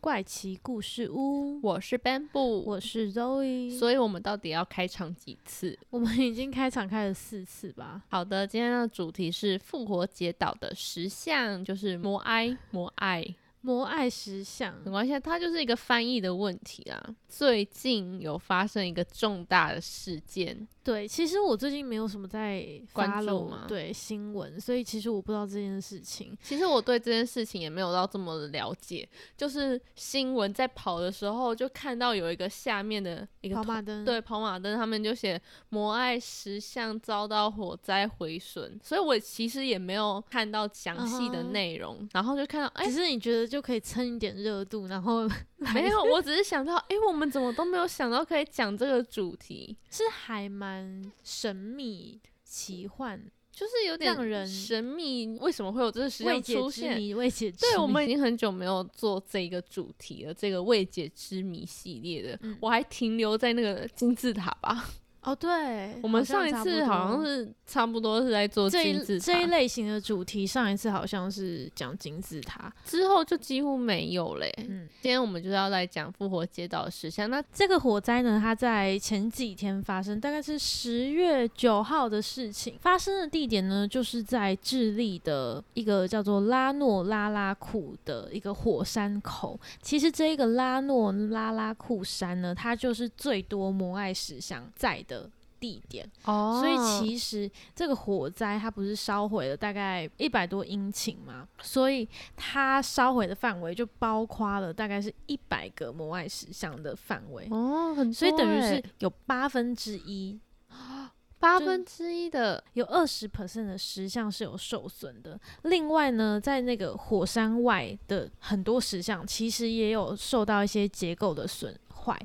怪奇故事屋，我是 Bamboo，我是 Zoe。所以我们到底要开场几次？我们已经开场开了四次吧。好的，今天的主题是复活节岛的石像，就是摩埃摩埃。摩埃石像，没关系，它就是一个翻译的问题啊。最近有发生一个重大的事件。对，其实我最近没有什么在关注嘛，对新闻，所以其实我不知道这件事情。其实我对这件事情也没有到这么的了解，就是新闻在跑的时候，就看到有一个下面的一个跑马灯，对跑马灯，他们就写摩艾石像遭到火灾毁损，所以我其实也没有看到详细的内容，然后就看到，哎，只是你觉得就可以蹭一点热度，然后 没有，我只是想到，哎，我们怎么都没有想到可以讲这个主题，是还蛮。神秘奇幻，就是有点让人神秘。为什么会有这个事情出现？未解之对，我们已经很久没有做这个主题了，这个未解之谜系列的，我还停留在那个金字塔吧。哦，对，我们上一次好像是差不多是在做金字塔这一类型的主题。上一次好像是讲金字塔，之后就几乎没有嘞。嗯，今天我们就是要来讲复活街道的石像。那这个火灾呢，它在前几天发生，大概是十月九号的事情。发生的地点呢，就是在智利的一个叫做拉诺拉拉库的一个火山口。其实这一个拉诺拉拉库山呢，它就是最多摩艾石像在。的地点哦，所以其实这个火灾它不是烧毁了大概一百多英顷嘛，所以它烧毁的范围就包括了大概是一百个摩艾石像的范围哦，很所以等于是有八分之一，八分之一的有二十 percent 的石像是有受损的。另外呢，在那个火山外的很多石像其实也有受到一些结构的损坏。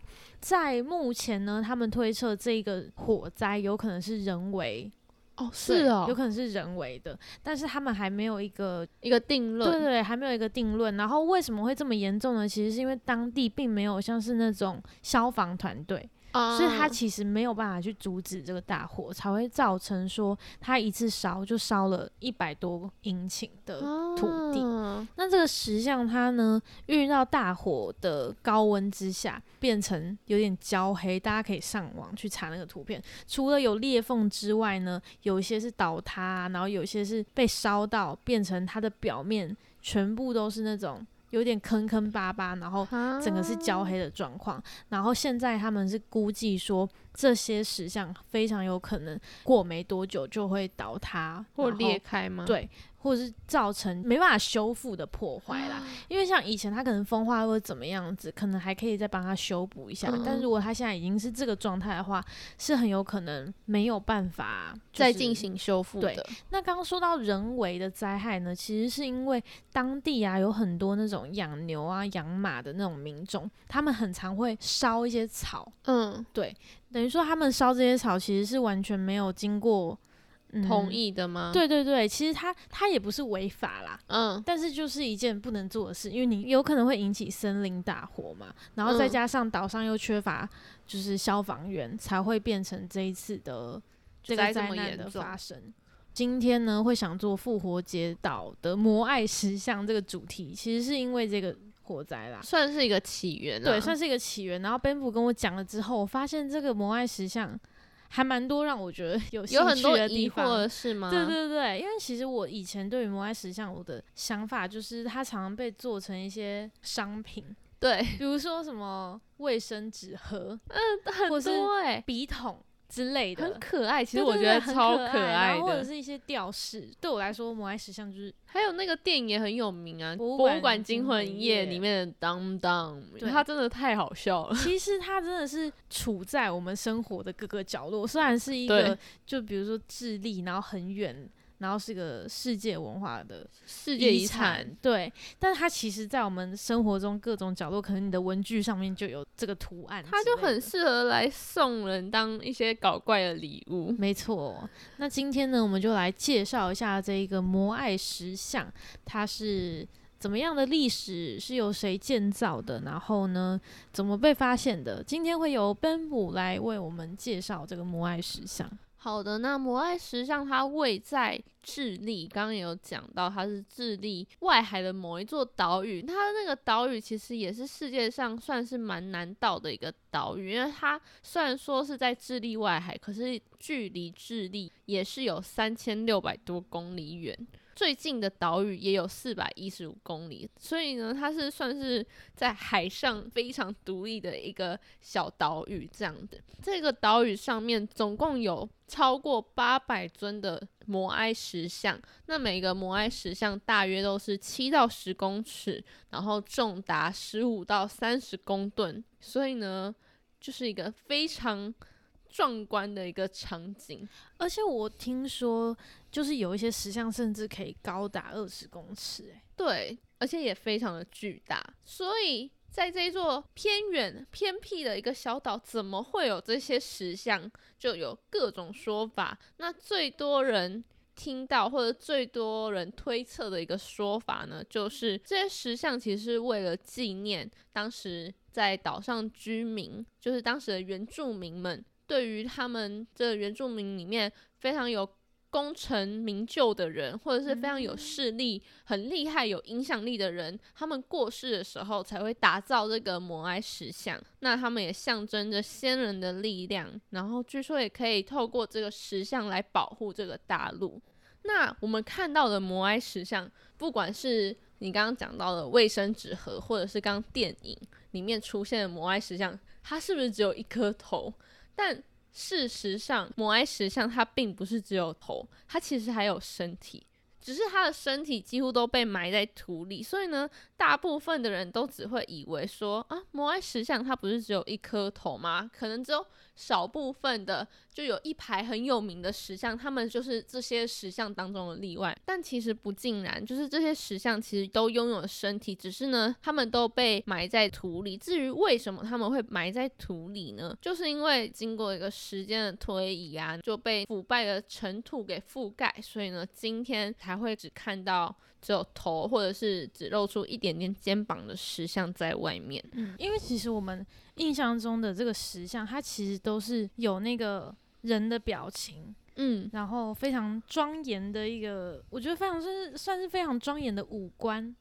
在目前呢，他们推测这个火灾有可能是人为哦，是哦，有可能是人为的，但是他们还没有一个一个定论，对对，还没有一个定论。然后为什么会这么严重呢？其实是因为当地并没有像是那种消防团队。所以它其实没有办法去阻止这个大火，才会造成说它一次烧就烧了一百多英顷的土地。那这个石像它呢，遇到大火的高温之下，变成有点焦黑。大家可以上网去查那个图片，除了有裂缝之外呢，有一些是倒塌，然后有一些是被烧到变成它的表面全部都是那种。有点坑坑巴巴，然后整个是焦黑的状况。然后现在他们是估计说，这些石像非常有可能过没多久就会倒塌或裂开吗？对。或者是造成没办法修复的破坏啦，因为像以前它可能风化或者怎么样子，可能还可以再帮它修补一下。但如果它现在已经是这个状态的话，是很有可能没有办法再进行修复的。那刚刚说到人为的灾害呢，其实是因为当地啊有很多那种养牛啊、养马的那种民众，他们很常会烧一些草。嗯，对，等于说他们烧这些草其实是完全没有经过。同意的吗？对对对，其实他他也不是违法啦，嗯，但是就是一件不能做的事，因为你有可能会引起森林大火嘛，然后再加上岛上又缺乏就是消防员，才会变成这一次的这个灾难的发生。今天呢，会想做复活节岛的 摩艾石像这个主题，其实是因为这个火灾啦，算是一个起源，对，算是一个起源。然后 Ben 布跟我讲了之后，我发现这个摩艾石像。还蛮多让我觉得有有很多疑惑是吗？对对对，因为其实我以前对于摩艾石像我的想法就是它常常被做成一些商品，对，比如说什么卫生纸盒，嗯，很多哎，笔筒。之类的很可爱，其实我觉得超可爱的，或者是一些吊饰。对我来说，摩艾石像就是还有那个电影也很有名啊，《博物馆惊魂夜》里面的当当，它真的太好笑了。其实它真的是处在我们生活的各个角落，虽然是一个就比如说智利，然后很远。然后是个世界文化的世界遗产，对。但是它其实，在我们生活中各种角落，可能你的文具上面就有这个图案，它就很适合来送人当一些搞怪的礼物。没错。那今天呢，我们就来介绍一下这一个摩艾石像，它是怎么样的历史，是由谁建造的，然后呢，怎么被发现的？今天会由 Ben 布来为我们介绍这个摩艾石像。好的，那摩艾石像它位在智利，刚刚也有讲到，它是智利外海的某一座岛屿。它那个岛屿其实也是世界上算是蛮难到的一个岛屿，因为它虽然说是在智利外海，可是距离智利也是有三千六百多公里远。最近的岛屿也有四百一十五公里，所以呢，它是算是在海上非常独立的一个小岛屿这样的。这个岛屿上面总共有超过八百尊的摩埃石像，那每个摩埃石像大约都是七到十公尺，然后重达十五到三十公吨，所以呢，就是一个非常。壮观的一个场景，而且我听说，就是有一些石像甚至可以高达二十公尺，哎，对，而且也非常的巨大。所以在这一座偏远偏僻的一个小岛，怎么会有这些石像？就有各种说法。那最多人听到或者最多人推测的一个说法呢，就是这些石像其实是为了纪念当时在岛上居民，就是当时的原住民们。对于他们这原住民里面非常有功成名就的人，或者是非常有势力、很厉害、有影响力的人，他们过世的时候才会打造这个摩埃石像。那他们也象征着先人的力量，然后据说也可以透过这个石像来保护这个大陆。那我们看到的摩埃石像，不管是你刚刚讲到的卫生纸盒，或者是刚刚电影里面出现的摩埃石像，它是不是只有一颗头？但事实上，摩埃石像它并不是只有头，它其实还有身体，只是它的身体几乎都被埋在土里，所以呢，大部分的人都只会以为说啊，摩埃石像它不是只有一颗头吗？可能只有。少部分的就有一排很有名的石像，他们就是这些石像当中的例外。但其实不尽然，就是这些石像其实都拥有身体，只是呢，他们都被埋在土里。至于为什么他们会埋在土里呢？就是因为经过一个时间的推移啊，就被腐败的尘土给覆盖，所以呢，今天才会只看到只有头，或者是只露出一点点肩膀的石像在外面。嗯，因为其实我们。印象中的这个石像，它其实都是有那个人的表情，嗯，然后非常庄严的一个，我觉得非常是算是非常庄严的五官，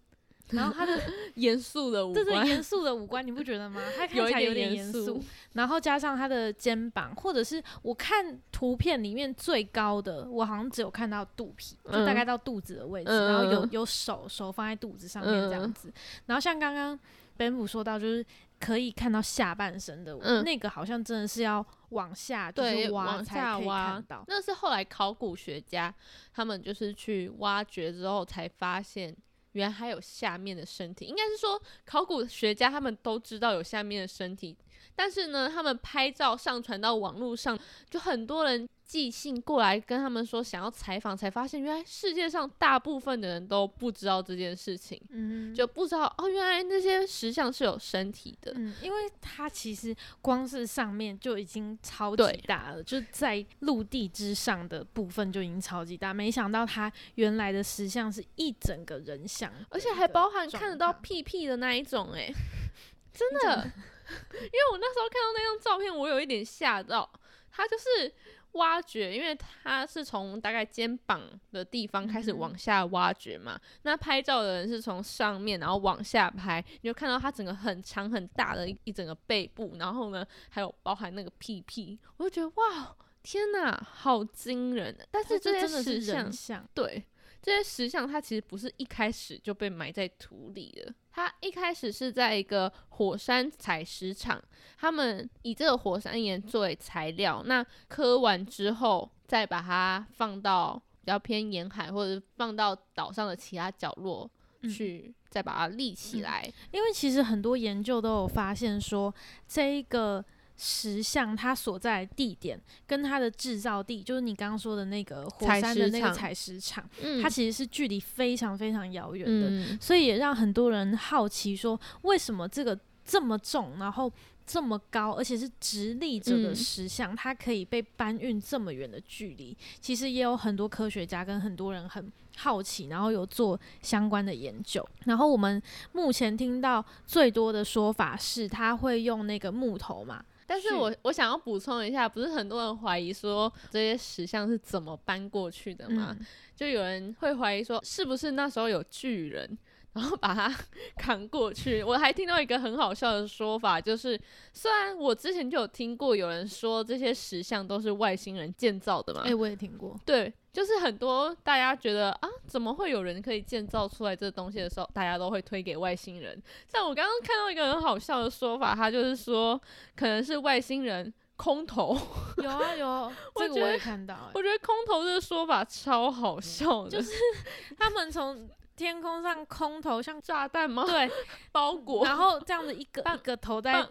然后他的 严肃的五官，对对，严肃的五官，你不觉得吗？他 看起来有点严肃，然后加上他的肩膀，或者是我看图片里面最高的，我好像只有看到肚皮，就大概到肚子的位置，然后有有手手放在肚子上面这样子，然后像刚刚 Ben 姆说到，就是。可以看到下半身的，那个好像真的是要往下对往下挖到。那是后来考古学家他们就是去挖掘之后才发现，原来还有下面的身体。应该是说考古学家他们都知道有下面的身体，但是呢，他们拍照上传到网络上，就很多人。寄信过来跟他们说想要采访，才发现原来世界上大部分的人都不知道这件事情，嗯，就不知道哦，原来那些石像是有身体的，嗯，因为它其实光是上面就已经超级大了，就在陆地之上的部分就已经超级大，没想到它原来的石像是一整个人像，而且还包含看得到屁屁的那一种，哎，真的，因为我那时候看到那张照片，我有一点吓到，它就是。挖掘，因为它是从大概肩膀的地方开始往下挖掘嘛。那拍照的人是从上面然后往下拍，你就看到它整个很长很大的一整个背部，然后呢还有包含那个屁屁，我就觉得哇，天哪，好惊人！但是这些石像，对。这些石像它其实不是一开始就被埋在土里的，它一开始是在一个火山采石场，他们以这个火山岩作为材料，那刻完之后再把它放到比较偏沿海或者放到岛上的其他角落去，再把它立起来。因为其实很多研究都有发现说，这一个石像它所在地点跟它的制造地，就是你刚刚说的那个火山的那个采石场，它其实是距离非常非常遥远的，所以也让很多人好奇说，为什么这个这么重，然后。这么高，而且是直立着的石像，它可以被搬运这么远的距离。其实也有很多科学家跟很多人很好奇，然后有做相关的研究。然后我们目前听到最多的说法是，他会用那个木头嘛。但是我我想要补充一下，不是很多人怀疑说这些石像是怎么搬过去的吗？就有人会怀疑说，是不是那时候有巨人？然后把它 扛过去。我还听到一个很好笑的说法，就是虽然我之前就有听过有人说这些石像都是外星人建造的嘛，哎，我也听过。对，就是很多大家觉得啊，怎么会有人可以建造出来这东西的时候，大家都会推给外星人。像我刚刚看到一个很好笑的说法，他就是说可能是外星人空投。有啊有，这个 我也看到。我觉得空投这个说法超好笑的，就是 他们从。天空上空投像炸弹吗？对，包裹，然后这样子一个一个投在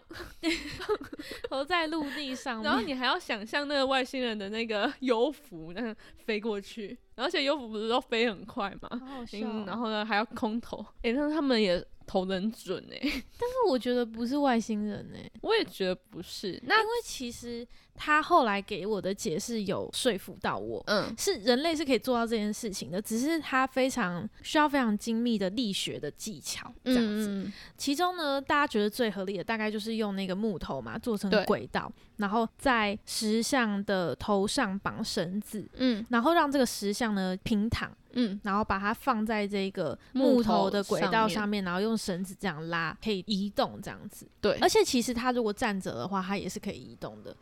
投在陆地上，然后你还要想象那个外星人的那个 油服那样飞过去，而且游浮不是都飞很快吗？嗯，然后呢还要空投，哎，那他们也。投的很准哎，但是我觉得不是外星人哎，我也觉得不是。那因为其实他后来给我的解释有说服到我，嗯，是人类是可以做到这件事情的，只是他非常需要非常精密的力学的技巧这样子。其中呢，大家觉得最合理的大概就是用那个木头嘛做成轨道，然后在石像的头上绑绳子，嗯，然后让这个石像呢平躺。嗯，然后把它放在这个木头的轨道上面，然后用绳子这样拉，可以移动这样子。对，而且其实它如果站着的话，它也是可以移动的。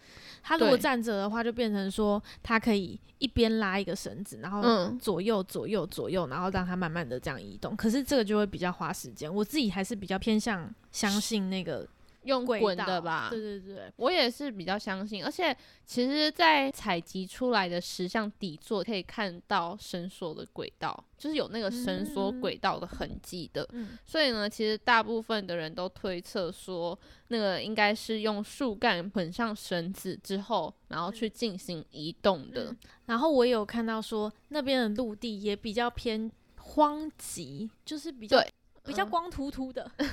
它如果站着的话，就变成说它可以一边拉一个绳子，然后左右左右左右，然后让它慢慢的这样移动。可是这个就会比较花时间。我自己还是比较偏向相信那个。用滚的吧，对对对，我也是比较相信。而且其实，在采集出来的石像底座可以看到伸缩的轨道，就是有那个伸缩轨道的痕迹的。所以呢，其实大部分的人都推测说，那个应该是用树干捆上绳子之后，然后去进行移动的。然后我有看到说，那边的陆地也比较偏荒瘠，就是比较。比较光秃秃的，你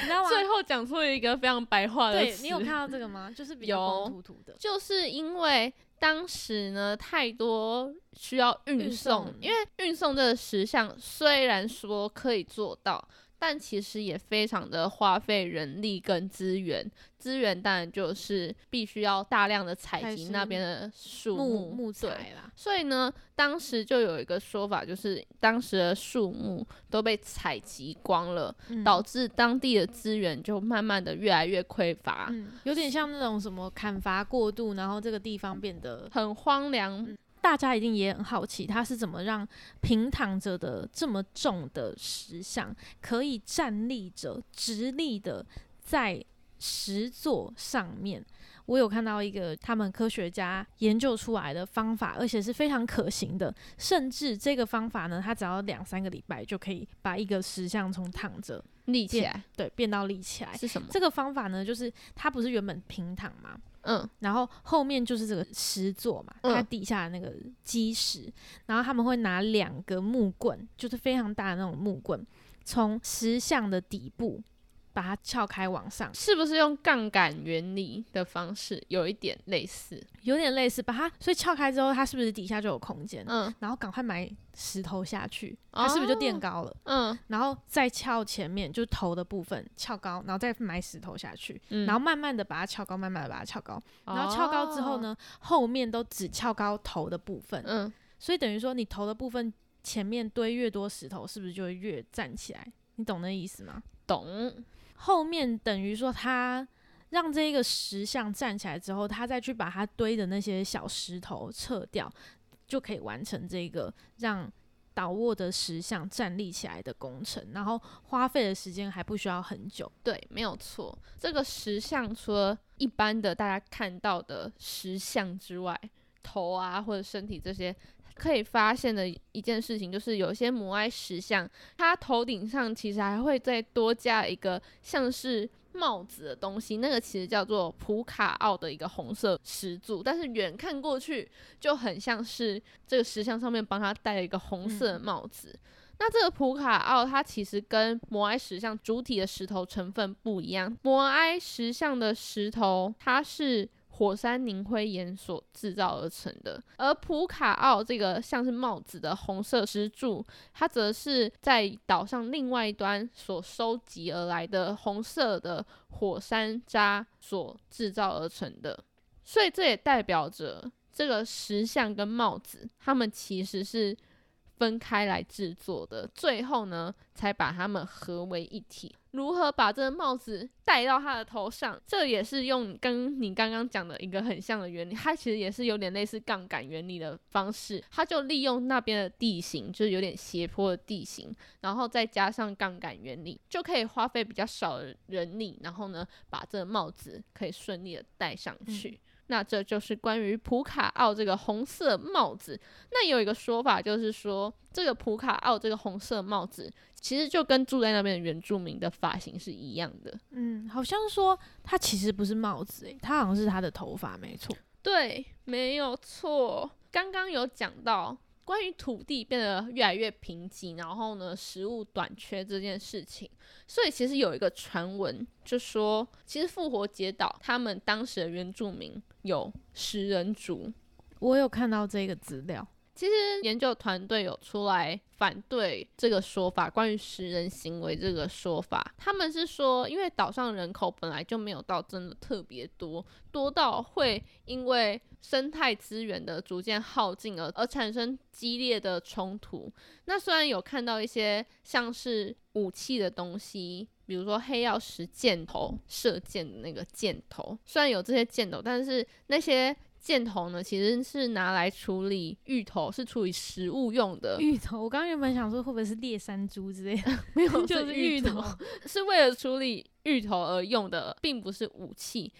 知道吗？最后讲出了一个非常白话的对你有看到这个吗？就是比较光秃秃的，就是因为当时呢太多需要运送，因为运送这个石像虽然说可以做到。但其实也非常的花费人力跟资源，资源当然就是必须要大量的采集那边的树木木材啦。所以呢，当时就有一个说法，就是当时的树木都被采集光了，导致当地的资源就慢慢的越来越匮乏，有点像那种什么砍伐过度，然后这个地方变得很荒凉。大家一定也很好奇，他是怎么让平躺着的这么重的石像可以站立着、直立的在石座上面？我有看到一个他们科学家研究出来的方法，而且是非常可行的。甚至这个方法呢，它只要两三个礼拜就可以把一个石像从躺着立起来，对，变到立起来。是什么？这个方法呢，就是它不是原本平躺吗？嗯，然后后面就是这个石座嘛，它底下那个基石，然后他们会拿两个木棍，就是非常大的那种木棍，从石像的底部。把它撬开往上，是不是用杠杆原理的方式？有一点类似，有点类似。把它所以撬开之后，它是不是底下就有空间？嗯，然后赶快埋石头下去，它是不是就垫高了？嗯，然后再撬前面，就是头的部分撬高，然后再埋石头下去，然后慢慢的把它撬高，慢慢的把它撬高，然后撬高之后呢，后面都只撬高头的部分。嗯，所以等于说你头的部分前面堆越多石头，是不是就会越站起来？你懂那意思吗？懂。后面等于说，他让这个石像站起来之后，他再去把它堆的那些小石头撤掉，就可以完成这个让倒卧的石像站立起来的工程。然后花费的时间还不需要很久。对，没有错。这个石像除了一般的大家看到的石像之外，头啊或者身体这些。可以发现的一件事情就是，有些摩埃石像，它头顶上其实还会再多加一个像是帽子的东西，那个其实叫做普卡奥的一个红色石柱，但是远看过去就很像是这个石像上面帮他戴了一个红色的帽子。那这个普卡奥它其实跟摩埃石像主体的石头成分不一样，摩埃石像的石头它是。火山凝灰岩所制造而成的，而普卡奥这个像是帽子的红色石柱，它则是在岛上另外一端所收集而来的红色的火山渣所制造而成的，所以这也代表着这个石像跟帽子，它们其实是。分开来制作的，最后呢，才把它们合为一体。如何把这个帽子戴到他的头上？这也是用跟你刚刚讲的一个很像的原理，它其实也是有点类似杠杆原理的方式。它就利用那边的地形，就是有点斜坡的地形，然后再加上杠杆原理，就可以花费比较少的人力，然后呢，把这个帽子可以顺利的戴上去。那这就是关于普卡奥这个红色帽子。那有一个说法，就是说这个普卡奥这个红色帽子，其实就跟住在那边的原住民的发型是一样的。嗯，好像说它其实不是帽子，诶，它好像是他的头发，没错。对，没有错。刚刚有讲到。关于土地变得越来越贫瘠，然后呢，食物短缺这件事情，所以其实有一个传闻，就说其实复活节岛他们当时的原住民有食人族，我有看到这个资料。其实研究团队有出来反对这个说法，关于食人行为这个说法，他们是说，因为岛上人口本来就没有到真的特别多，多到会因为生态资源的逐渐耗尽而而产生激烈的冲突。那虽然有看到一些像是武器的东西，比如说黑曜石箭头射箭的那个箭头，虽然有这些箭头，但是那些。箭头呢，其实是拿来处理芋头，是处理食物用的。芋头，我刚原本想说会不会是猎山猪之类的，没有，就是芋头，是为了处理芋头而用的，并不是武器。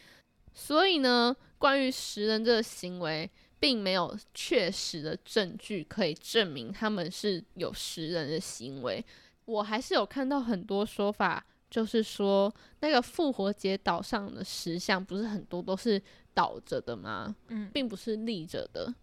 所以呢，关于食人这个行为，并没有确实的证据可以证明他们是有食人的行为。我还是有看到很多说法，就是说那个复活节岛上的石像，不是很多都是。倒着的吗？嗯，并不是立着的，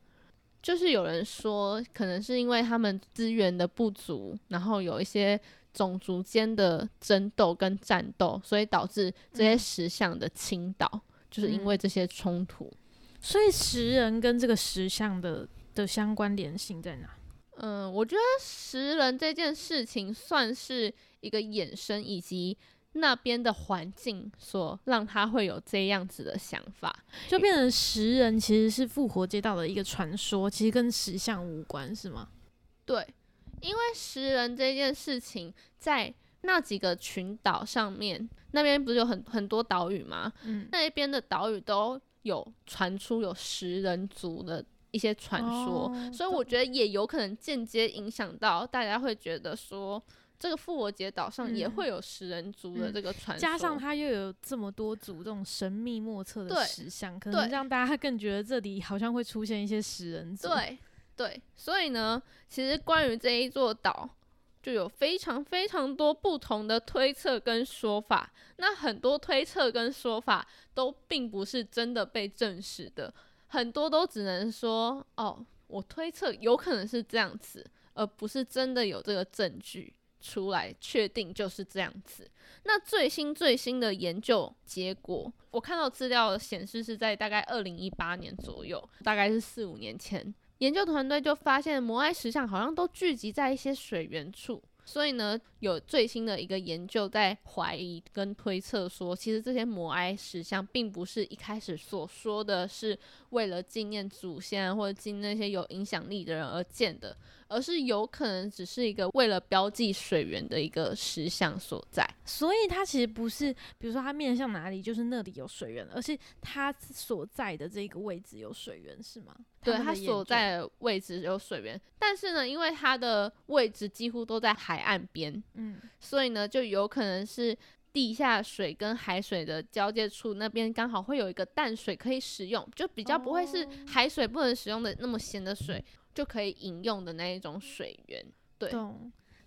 就是有人说，可能是因为他们资源的不足，然后有一些种族间的争斗跟战斗，所以导致这些石像的倾倒，就是因为这些冲突。所以石人跟这个石像的的相关联性在哪？嗯，我觉得石人这件事情算是一个衍生，以及。那边的环境所让他会有这样子的想法，就变成食人其实是复活街道的一个传说，其实跟石像无关，是吗？对，因为食人这件事情在那几个群岛上面，那边不是有很很多岛屿吗？嗯，那一边的岛屿都有传出有食人族的一些传说，所以我觉得也有可能间接影响到大家会觉得说。这个复活节岛上也会有食人族的这个传说，加上它又有这么多组这种神秘莫测的石像，可能让大家更觉得这里好像会出现一些食人族。对对，所以呢，其实关于这一座岛，就有非常非常多不同的推测跟说法。那很多推测跟说法都并不是真的被证实的，很多都只能说哦，我推测有可能是这样子，而不是真的有这个证据。出来确定就是这样子。那最新最新的研究结果，我看到资料显示是在大概二零一八年左右，大概是四五年前，研究团队就发现摩埃石像好像都聚集在一些水源处。所以呢，有最新的一个研究在怀疑跟推测说，其实这些摩埃石像并不是一开始所说的是为了纪念祖先或者纪念那些有影响力的人而建的，而是有可能只是一个为了标记水源的一个石像所在。所以它其实不是，比如说它面向哪里就是那里有水源，而是它所在的这个位置有水源，是吗？对，它所在的位置有水源，但是呢，因为它的位置几乎都在海岸边，嗯，所以呢，就有可能是地下水跟海水的交界处那边刚好会有一个淡水可以使用，就比较不会是海水不能使用的那么咸的水就可以饮用的那一种水源。对，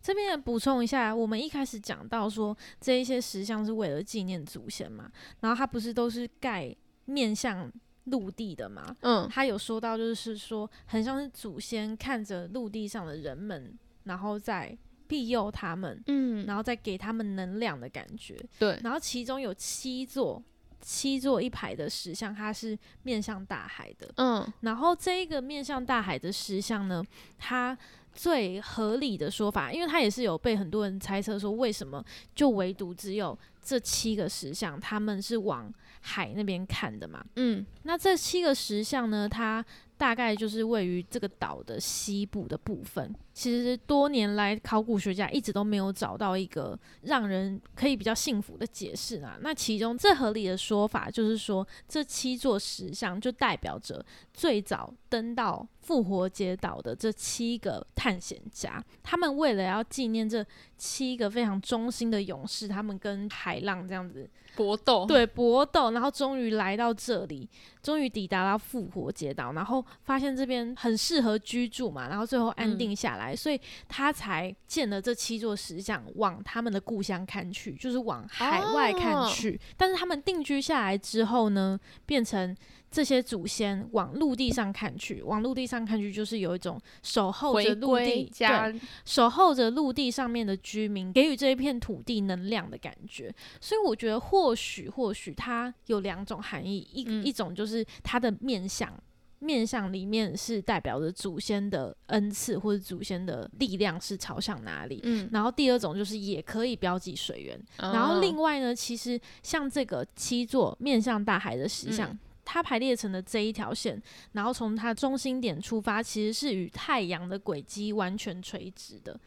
这边补充一下，我们一开始讲到说这一些石像是为了纪念祖先嘛，然后它不是都是盖面向陆地的嘛？嗯，他有说到就是说很像是祖先看着陆地上的人们，然后再庇佑他们，嗯，然后再给他们能量的感觉。对，然后其中有七座。七座一排的石像，它是面向大海的。嗯，然后这一个面向大海的石像呢，它最合理的说法，因为它也是有被很多人猜测说，为什么就唯独只有这七个石像，他们是往海那边看的嘛？嗯，那这七个石像呢，它大概就是位于这个岛的西部的部分。其实多年来，考古学家一直都没有找到一个让人可以比较幸福的解释啊。那其中最合理的说法就是说，这七座石像就代表着最早登到复活节岛的这七个探险家，他们为了要纪念这七个非常忠心的勇士，他们跟海浪这样子搏斗，对搏斗，然后终于来到这里，终于抵达了复活节岛，然后发现这边很适合居住嘛，然后最后安定下来。所以他才建了这七座石像，往他们的故乡看去，就是往海外看去。但是他们定居下来之后呢，变成这些祖先往陆地上看去，往陆地上看去，就是有一种守候着陆地，对，守候着陆地上面的居民，给予这一片土地能量的感觉。所以我觉得，或许或许它有两种含义，一一种就是它的面相。面相里面是代表着祖先的恩赐或者祖先的力量是朝向哪里，嗯，然后第二种就是也可以标记水源，然后另外呢，其实像这个七座面向大海的石像。它排列成的这一条线，然后从它中心点出发，其实是与太阳的轨迹完全垂直的，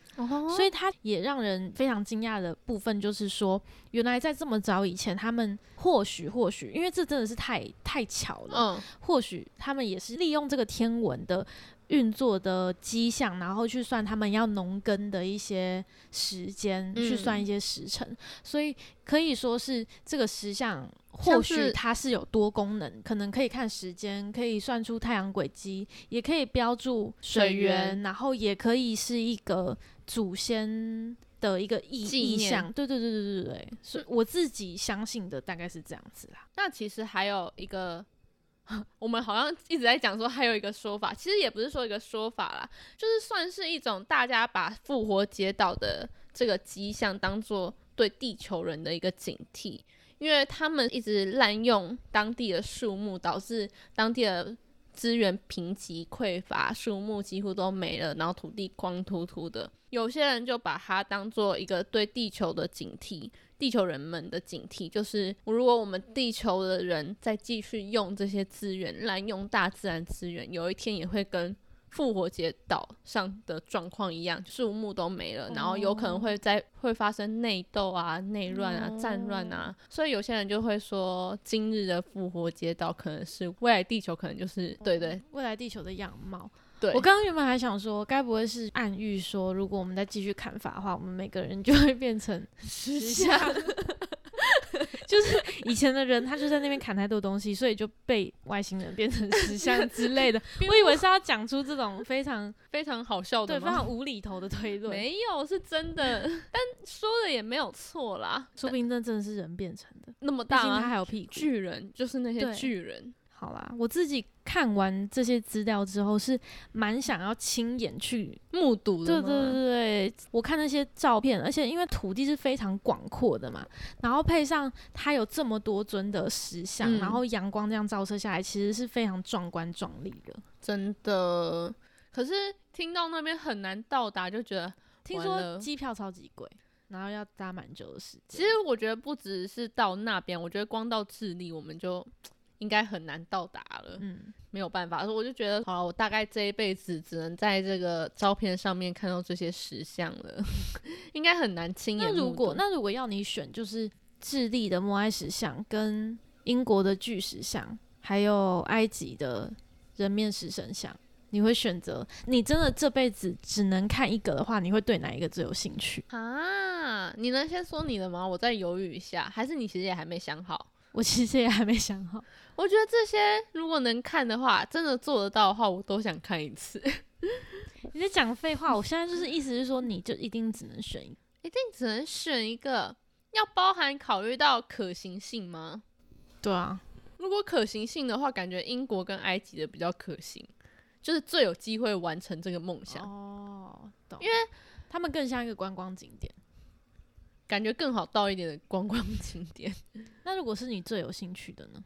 所以它也让人非常惊讶的部分就是说，原来在这么早以前，他们或许或许，因为这真的是太太巧了，嗯，或许他们也是利用这个天文的。运作的迹象，然后去算他们要农耕的一些时间，去算一些时辰，所以可以说是这个石像，或许它是有多功能，可能可以看时间，可以算出太阳轨迹，也可以标注水源，然后也可以是一个祖先的一个意意向。对对对对对对，所以我自己相信的大概是这样子啦。那其实还有一个。我们好像一直在讲说，还有一个说法，其实也不是说一个说法啦，就是算是一种大家把复活节岛的这个迹象当做对地球人的一个警惕，因为他们一直滥用当地的树木，导致当地的资源贫瘠匮乏，树木几乎都没了，然后土地光秃秃的。有些人就把它当做一个对地球的警惕。地球人们的警惕就是，如果我们地球的人再继续用这些资源滥用大自然资源，有一天也会跟复活节岛上的状况一样，树木都没了，然后有可能会在会发生内斗啊、内乱啊、战乱啊。所以有些人就会说，今日的复活节岛可能是未来地球，可能就是对对未来地球的样貌。对，我刚刚原本还想说，该不会是暗喻说，如果我们再继续砍伐的话，我们每个人就会变成 石像？就是以前的人，他就在那边砍太多东西，所以就被外星人变成石像之类的。我以为是要讲出这种非常非常好笑的，对，非常无厘头的推论。没有，是真的，但说的也没有错啦。说不定那真的是人变成的，那么大，他还有屁股，巨人就是那些巨人。好啦，我自己看完这些资料之后，是蛮想要亲眼去目睹的。对对对，我看那些照片，而且因为土地是非常广阔的嘛，然后配上它有这么多尊的石像，然后阳光这样照射下来，其实是非常壮观壮丽的。真的，可是听到那边很难到达，就觉得听说机票超级贵，然后要搭蛮久的时间。其实我觉得不只是到那边，我觉得光到智利我们就。应该很难到达了，嗯，没有办法，所以我就觉得，好了，我大概这一辈子只能在这个照片上面看到这些石像了，应该很难亲眼。那如果那如果要你选，就是智利的摩埃石像、跟英国的巨石像，还有埃及的人面石神像，你会选择？你真的这辈子只能看一个的话，你会对哪一个最有兴趣啊？你能先说你的吗？我再犹豫一下，还是你其实也还没想好？我其实也还没想好。我觉得这些如果能看的话，真的做得到的话，我都想看一次。你在讲废话，我现在就是意思是说，你就一定只能选一，一定只能选一个，要包含考虑到可行性吗？对啊，如果可行性的话，感觉英国跟埃及的比较可行，就是最有机会完成这个梦想。哦，懂，因为他们更像一个观光景点，感觉更好到一点的观光景点。那如果是你最有兴趣的呢？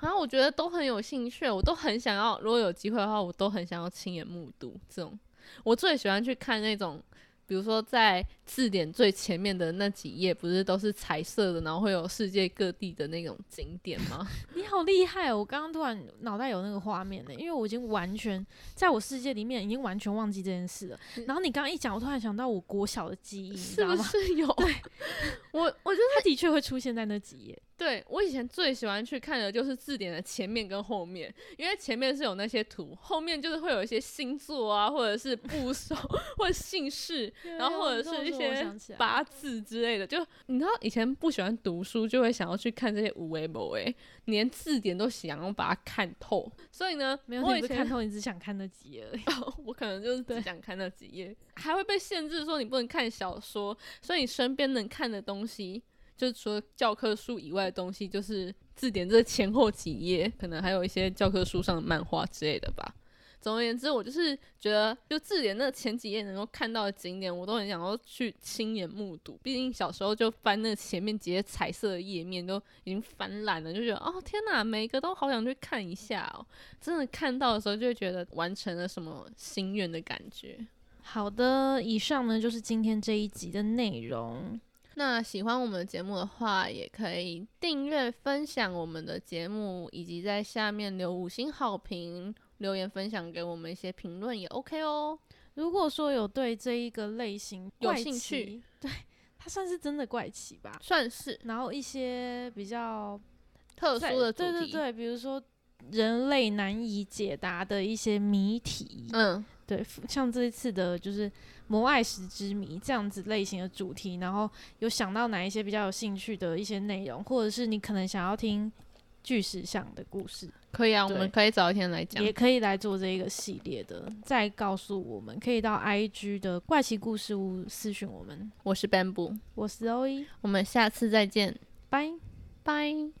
好像我觉得都很有兴趣，我都很想要。如果有机会的话，我都很想要亲眼目睹这种。我最喜欢去看那种。比如说，在字典最前面的那几页，不是都是彩色的，然后会有世界各地的那种景点吗？你好厉害哦！我刚刚突然脑袋有那个画面呢，因为我已经完全在我世界里面已经完全忘记这件事了。然后你刚刚一讲，我突然想到我国小的记忆，是不 是有？对，我我觉得它的确会出现在那几页。对我以前最喜欢去看的就是字典的前面跟后面，因为前面是有那些图，后面就是会有一些星座啊，或者是部首 或者姓氏，然后或者是一些八字之类的。就你知道以前不喜欢读书，就会想要去看这些无为不为，连字典都想要把它看透。所以呢，没有你不看透，你只想看那几页而已。我可能就是只想看那几页，还会被限制说你不能看小说，所以你身边能看的东西。就是除了教科书以外的东西，就是字典这前后几页，可能还有一些教科书上的漫画之类的吧。总而言之，我就是觉得，就字典那前几页能够看到的景点，我都很想要去亲眼目睹。毕竟小时候就翻那前面几页彩色的页面，都已经翻烂了，就觉得哦天哪，每一个都好想去看一下哦。真的看到的时候，就会觉得完成了什么心愿的感觉。好的，以上呢就是今天这一集的内容。那喜欢我们的节目的话，也可以订阅、分享我们的节目，以及在下面留五星好评、留言分享给我们一些评论也 OK 哦。如果说有对这一个类型有兴趣，对它算是真的怪奇吧，算是。然后一些比较特殊的主题，对对对，比如说人类难以解答的一些谜题，嗯，对，像这一次的就是。魔爱石之谜这样子类型的主题，然后有想到哪一些比较有兴趣的一些内容，或者是你可能想要听巨石像的故事，可以啊，我们可以早一天来讲，也可以来做这一个系列的，再告诉我们，可以到 I G 的怪奇故事屋私讯我们。我是 Bamboo，我是 O E，我们下次再见，拜拜。